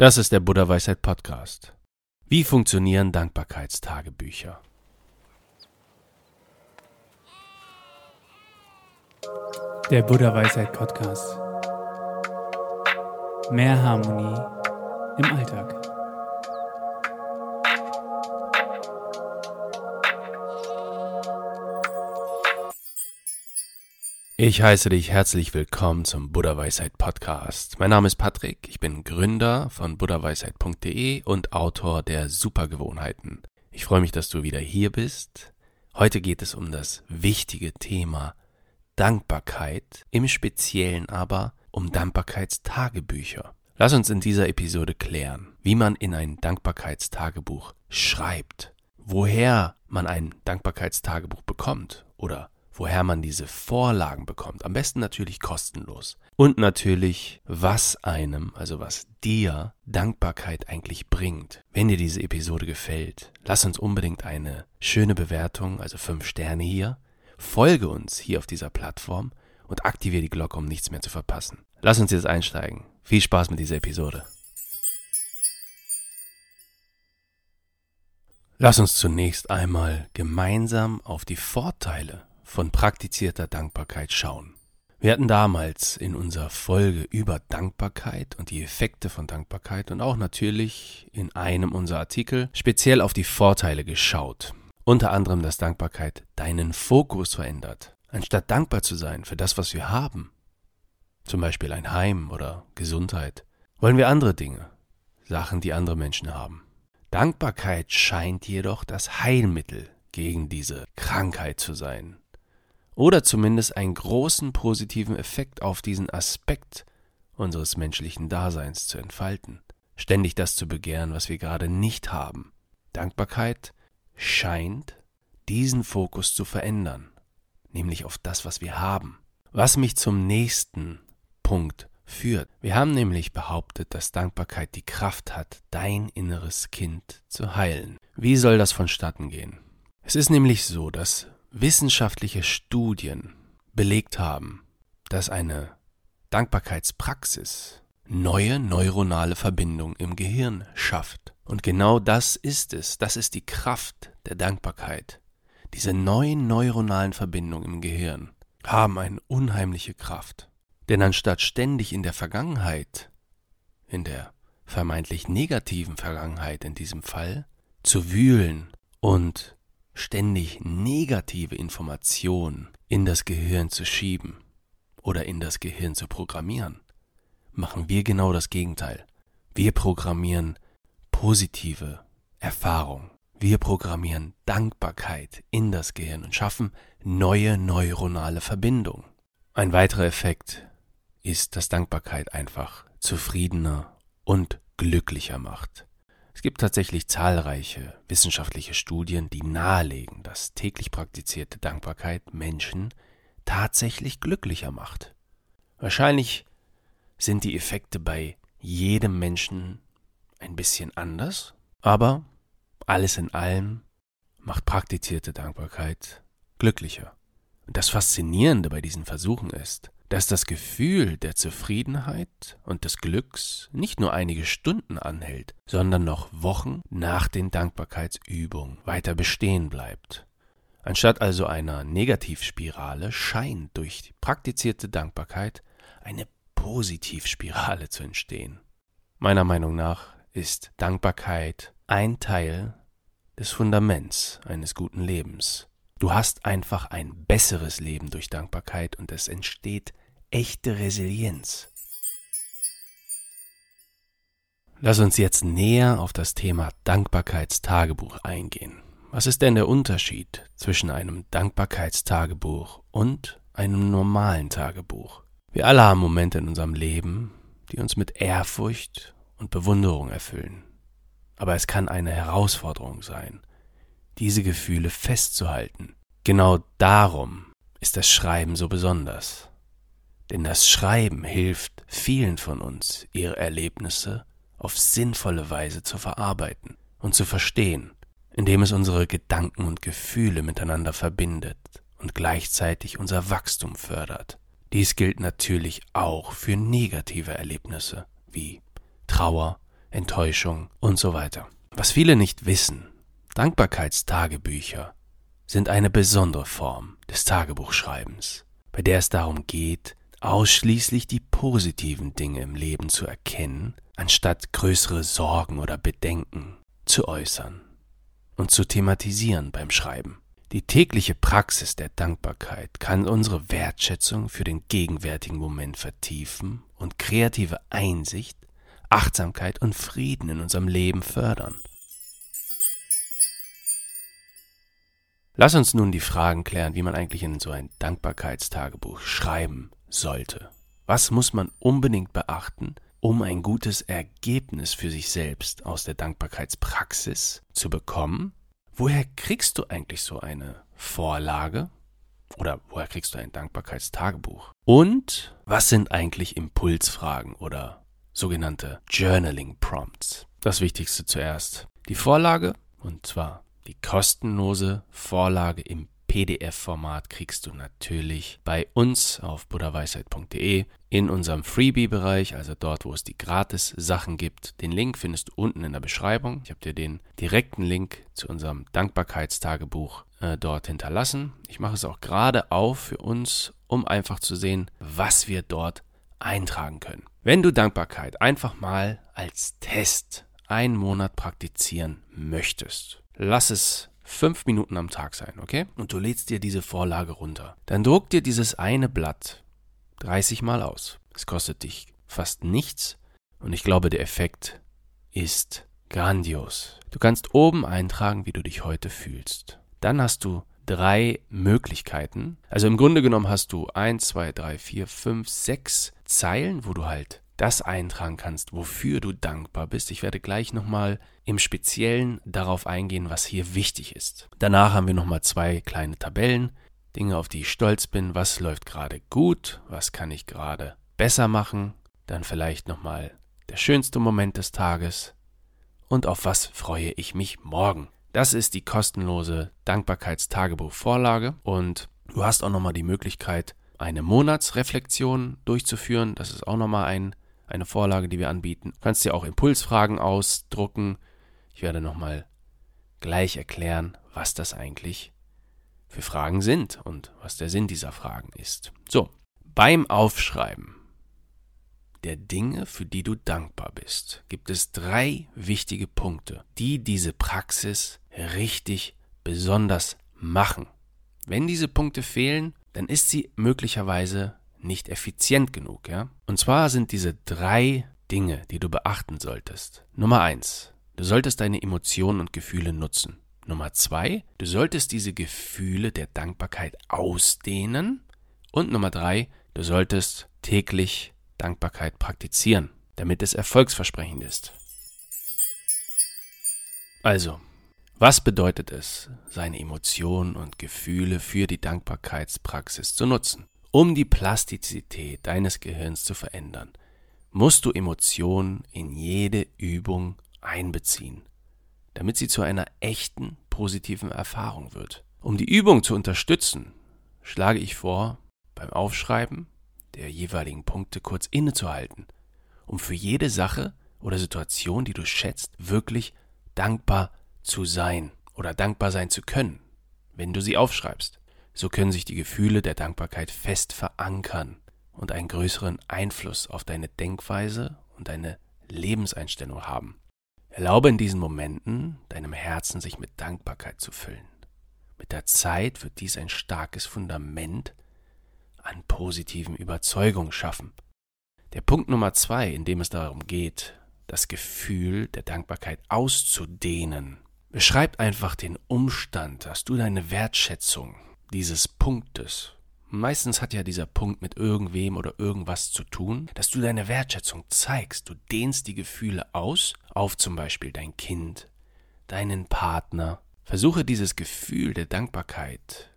Das ist der Buddha Weisheit Podcast. Wie funktionieren Dankbarkeitstagebücher? Der Buddha Weisheit Podcast. Mehr Harmonie im Alltag. Ich heiße dich herzlich willkommen zum Buddha Weisheit Podcast. Mein Name ist Patrick, ich bin Gründer von buddhaweisheit.de und Autor der Supergewohnheiten. Ich freue mich, dass du wieder hier bist. Heute geht es um das wichtige Thema Dankbarkeit, im Speziellen aber um Dankbarkeitstagebücher. Lass uns in dieser Episode klären, wie man in ein Dankbarkeitstagebuch schreibt, woher man ein Dankbarkeitstagebuch bekommt oder woher man diese Vorlagen bekommt. Am besten natürlich kostenlos. Und natürlich, was einem, also was dir Dankbarkeit eigentlich bringt. Wenn dir diese Episode gefällt, lass uns unbedingt eine schöne Bewertung, also fünf Sterne hier. Folge uns hier auf dieser Plattform und aktiviere die Glocke, um nichts mehr zu verpassen. Lass uns jetzt einsteigen. Viel Spaß mit dieser Episode. Lass uns zunächst einmal gemeinsam auf die Vorteile von praktizierter Dankbarkeit schauen. Wir hatten damals in unserer Folge über Dankbarkeit und die Effekte von Dankbarkeit und auch natürlich in einem unserer Artikel speziell auf die Vorteile geschaut. Unter anderem, dass Dankbarkeit deinen Fokus verändert. Anstatt dankbar zu sein für das, was wir haben, zum Beispiel ein Heim oder Gesundheit, wollen wir andere Dinge, Sachen, die andere Menschen haben. Dankbarkeit scheint jedoch das Heilmittel gegen diese Krankheit zu sein oder zumindest einen großen positiven Effekt auf diesen Aspekt unseres menschlichen Daseins zu entfalten, ständig das zu begehren, was wir gerade nicht haben. Dankbarkeit scheint diesen Fokus zu verändern, nämlich auf das, was wir haben. Was mich zum nächsten Punkt führt. Wir haben nämlich behauptet, dass Dankbarkeit die Kraft hat, dein inneres Kind zu heilen. Wie soll das vonstatten gehen? Es ist nämlich so, dass wissenschaftliche Studien belegt haben, dass eine Dankbarkeitspraxis neue neuronale Verbindungen im Gehirn schafft. Und genau das ist es, das ist die Kraft der Dankbarkeit. Diese neuen neuronalen Verbindungen im Gehirn haben eine unheimliche Kraft. Denn anstatt ständig in der Vergangenheit, in der vermeintlich negativen Vergangenheit in diesem Fall, zu wühlen und ständig negative Informationen in das Gehirn zu schieben oder in das Gehirn zu programmieren, machen wir genau das Gegenteil. Wir programmieren positive Erfahrung. Wir programmieren Dankbarkeit in das Gehirn und schaffen neue neuronale Verbindungen. Ein weiterer Effekt ist, dass Dankbarkeit einfach zufriedener und glücklicher macht. Es gibt tatsächlich zahlreiche wissenschaftliche Studien, die nahelegen, dass täglich praktizierte Dankbarkeit Menschen tatsächlich glücklicher macht. Wahrscheinlich sind die Effekte bei jedem Menschen ein bisschen anders, aber alles in allem macht praktizierte Dankbarkeit glücklicher. Und das Faszinierende bei diesen Versuchen ist, dass das Gefühl der Zufriedenheit und des Glücks nicht nur einige Stunden anhält, sondern noch Wochen nach den Dankbarkeitsübungen weiter bestehen bleibt. Anstatt also einer Negativspirale scheint durch praktizierte Dankbarkeit eine Positivspirale zu entstehen. Meiner Meinung nach ist Dankbarkeit ein Teil des Fundaments eines guten Lebens. Du hast einfach ein besseres Leben durch Dankbarkeit und es entsteht echte Resilienz. Lass uns jetzt näher auf das Thema Dankbarkeitstagebuch eingehen. Was ist denn der Unterschied zwischen einem Dankbarkeitstagebuch und einem normalen Tagebuch? Wir alle haben Momente in unserem Leben, die uns mit Ehrfurcht und Bewunderung erfüllen. Aber es kann eine Herausforderung sein, diese Gefühle festzuhalten. Genau darum ist das Schreiben so besonders. Denn das Schreiben hilft vielen von uns, ihre Erlebnisse auf sinnvolle Weise zu verarbeiten und zu verstehen, indem es unsere Gedanken und Gefühle miteinander verbindet und gleichzeitig unser Wachstum fördert. Dies gilt natürlich auch für negative Erlebnisse wie Trauer, Enttäuschung und so weiter. Was viele nicht wissen, Dankbarkeitstagebücher sind eine besondere Form des Tagebuchschreibens, bei der es darum geht, ausschließlich die positiven Dinge im Leben zu erkennen, anstatt größere Sorgen oder Bedenken zu äußern und zu thematisieren beim Schreiben. Die tägliche Praxis der Dankbarkeit kann unsere Wertschätzung für den gegenwärtigen Moment vertiefen und kreative Einsicht, Achtsamkeit und Frieden in unserem Leben fördern. Lass uns nun die Fragen klären, wie man eigentlich in so ein Dankbarkeitstagebuch schreiben sollte. Was muss man unbedingt beachten, um ein gutes Ergebnis für sich selbst aus der Dankbarkeitspraxis zu bekommen? Woher kriegst du eigentlich so eine Vorlage? Oder woher kriegst du ein Dankbarkeitstagebuch? Und was sind eigentlich Impulsfragen oder sogenannte Journaling Prompts? Das Wichtigste zuerst. Die Vorlage, und zwar die kostenlose Vorlage im PDF-Format kriegst du natürlich bei uns auf buddhaweisheit.de in unserem Freebie-Bereich, also dort, wo es die Gratis-Sachen gibt. Den Link findest du unten in der Beschreibung. Ich habe dir den direkten Link zu unserem Dankbarkeitstagebuch äh, dort hinterlassen. Ich mache es auch gerade auf für uns, um einfach zu sehen, was wir dort eintragen können. Wenn du Dankbarkeit einfach mal als Test einen Monat praktizieren möchtest, lass es fünf Minuten am Tag sein, okay? Und du lädst dir diese Vorlage runter. Dann druck dir dieses eine Blatt 30 Mal aus. Es kostet dich fast nichts und ich glaube, der Effekt ist grandios. Du kannst oben eintragen, wie du dich heute fühlst. Dann hast du drei Möglichkeiten. Also im Grunde genommen hast du eins, zwei, drei, vier, fünf, sechs Zeilen, wo du halt das eintragen kannst, wofür du dankbar bist. Ich werde gleich nochmal im Speziellen darauf eingehen, was hier wichtig ist. Danach haben wir nochmal zwei kleine Tabellen, Dinge, auf die ich stolz bin, was läuft gerade gut, was kann ich gerade besser machen, dann vielleicht nochmal der schönste Moment des Tages und auf was freue ich mich morgen. Das ist die kostenlose Dankbarkeitstagebuch-Vorlage und du hast auch nochmal die Möglichkeit, eine Monatsreflexion durchzuführen. Das ist auch nochmal ein eine Vorlage, die wir anbieten. Du kannst dir auch Impulsfragen ausdrucken. Ich werde nochmal gleich erklären, was das eigentlich für Fragen sind und was der Sinn dieser Fragen ist. So, beim Aufschreiben der Dinge, für die du dankbar bist, gibt es drei wichtige Punkte, die diese Praxis richtig besonders machen. Wenn diese Punkte fehlen, dann ist sie möglicherweise nicht effizient genug, ja? Und zwar sind diese drei Dinge, die du beachten solltest. Nummer eins, du solltest deine Emotionen und Gefühle nutzen. Nummer zwei, du solltest diese Gefühle der Dankbarkeit ausdehnen. Und Nummer drei, du solltest täglich Dankbarkeit praktizieren, damit es erfolgsversprechend ist. Also, was bedeutet es, seine Emotionen und Gefühle für die Dankbarkeitspraxis zu nutzen? Um die Plastizität deines Gehirns zu verändern, musst du Emotionen in jede Übung einbeziehen, damit sie zu einer echten positiven Erfahrung wird. Um die Übung zu unterstützen, schlage ich vor, beim Aufschreiben der jeweiligen Punkte kurz innezuhalten, um für jede Sache oder Situation, die du schätzt, wirklich dankbar zu sein oder dankbar sein zu können, wenn du sie aufschreibst. So können sich die Gefühle der Dankbarkeit fest verankern und einen größeren Einfluss auf deine Denkweise und deine Lebenseinstellung haben. Erlaube in diesen Momenten deinem Herzen sich mit Dankbarkeit zu füllen. Mit der Zeit wird dies ein starkes Fundament an positiven Überzeugungen schaffen. Der Punkt Nummer zwei, in dem es darum geht, das Gefühl der Dankbarkeit auszudehnen, beschreibt einfach den Umstand, dass du deine Wertschätzung dieses Punktes. Meistens hat ja dieser Punkt mit irgendwem oder irgendwas zu tun, dass du deine Wertschätzung zeigst. Du dehnst die Gefühle aus auf zum Beispiel dein Kind, deinen Partner. Versuche dieses Gefühl der Dankbarkeit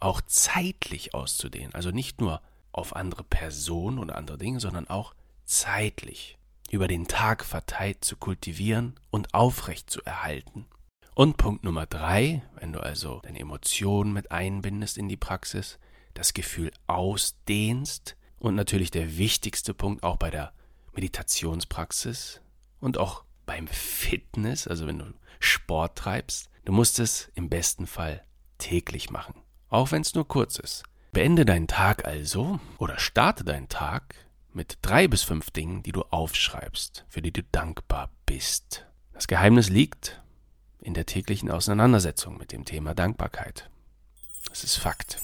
auch zeitlich auszudehnen. Also nicht nur auf andere Personen oder andere Dinge, sondern auch zeitlich über den Tag verteilt zu kultivieren und aufrecht zu erhalten. Und Punkt Nummer drei, wenn du also deine Emotionen mit einbindest in die Praxis, das Gefühl ausdehnst und natürlich der wichtigste Punkt auch bei der Meditationspraxis und auch beim Fitness, also wenn du Sport treibst, du musst es im besten Fall täglich machen, auch wenn es nur kurz ist. Beende deinen Tag also oder starte deinen Tag mit drei bis fünf Dingen, die du aufschreibst, für die du dankbar bist. Das Geheimnis liegt in der täglichen Auseinandersetzung mit dem Thema Dankbarkeit. Das ist Fakt.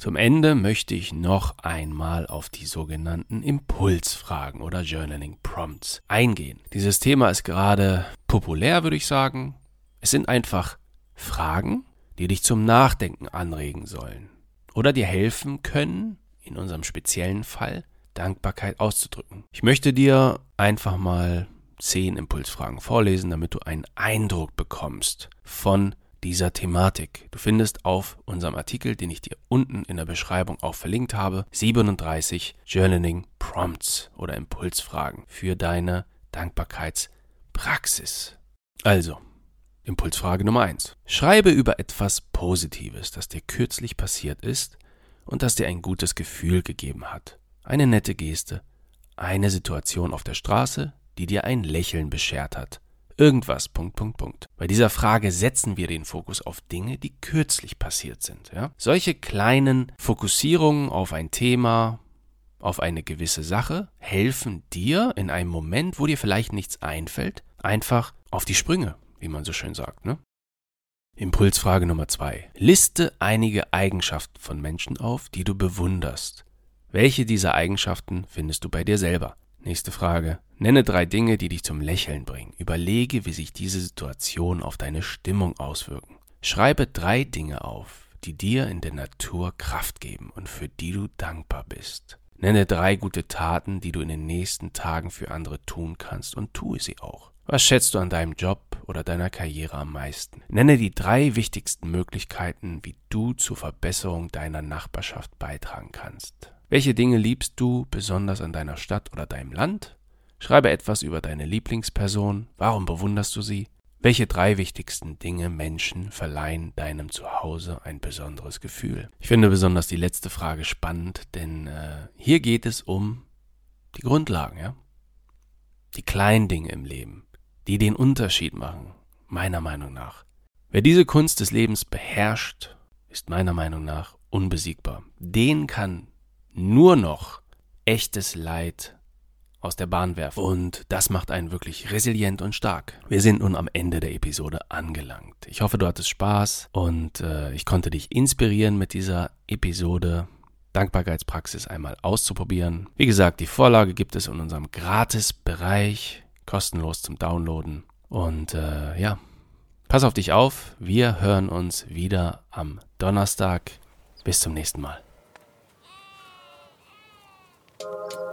Zum Ende möchte ich noch einmal auf die sogenannten Impulsfragen oder Journaling Prompts eingehen. Dieses Thema ist gerade populär, würde ich sagen. Es sind einfach Fragen, die dich zum Nachdenken anregen sollen oder dir helfen können, in unserem speziellen Fall Dankbarkeit auszudrücken. Ich möchte dir einfach mal zehn Impulsfragen vorlesen, damit du einen Eindruck bekommst von dieser Thematik. Du findest auf unserem Artikel, den ich dir unten in der Beschreibung auch verlinkt habe, 37 Journaling Prompts oder Impulsfragen für deine Dankbarkeitspraxis. Also, Impulsfrage Nummer 1. Schreibe über etwas Positives, das dir kürzlich passiert ist und das dir ein gutes Gefühl gegeben hat. Eine nette Geste, eine Situation auf der Straße, die dir ein Lächeln beschert hat irgendwas, Punkt, Punkt, Punkt. Bei dieser Frage setzen wir den Fokus auf Dinge, die kürzlich passiert sind. Ja? Solche kleinen Fokussierungen auf ein Thema, auf eine gewisse Sache, helfen dir in einem Moment, wo dir vielleicht nichts einfällt, einfach auf die Sprünge, wie man so schön sagt. Ne? Impulsfrage Nummer zwei. Liste einige Eigenschaften von Menschen auf, die du bewunderst. Welche dieser Eigenschaften findest du bei dir selber? Nächste Frage. Nenne drei Dinge, die dich zum Lächeln bringen. Überlege, wie sich diese Situation auf deine Stimmung auswirken. Schreibe drei Dinge auf, die dir in der Natur Kraft geben und für die du dankbar bist. Nenne drei gute Taten, die du in den nächsten Tagen für andere tun kannst und tue sie auch. Was schätzt du an deinem Job oder deiner Karriere am meisten? Nenne die drei wichtigsten Möglichkeiten, wie du zur Verbesserung deiner Nachbarschaft beitragen kannst. Welche Dinge liebst du besonders an deiner Stadt oder deinem Land? Schreibe etwas über deine Lieblingsperson. Warum bewunderst du sie? Welche drei wichtigsten Dinge Menschen verleihen deinem Zuhause ein besonderes Gefühl? Ich finde besonders die letzte Frage spannend, denn äh, hier geht es um die Grundlagen, ja? Die kleinen Dinge im Leben, die den Unterschied machen, meiner Meinung nach. Wer diese Kunst des Lebens beherrscht, ist meiner Meinung nach unbesiegbar. Den kann nur noch echtes Leid aus der Bahn werfen. Und das macht einen wirklich resilient und stark. Wir sind nun am Ende der Episode angelangt. Ich hoffe, du hattest Spaß und äh, ich konnte dich inspirieren mit dieser Episode. Dankbarkeitspraxis einmal auszuprobieren. Wie gesagt, die Vorlage gibt es in unserem Gratis-Bereich, kostenlos zum Downloaden. Und äh, ja, pass auf dich auf. Wir hören uns wieder am Donnerstag. Bis zum nächsten Mal.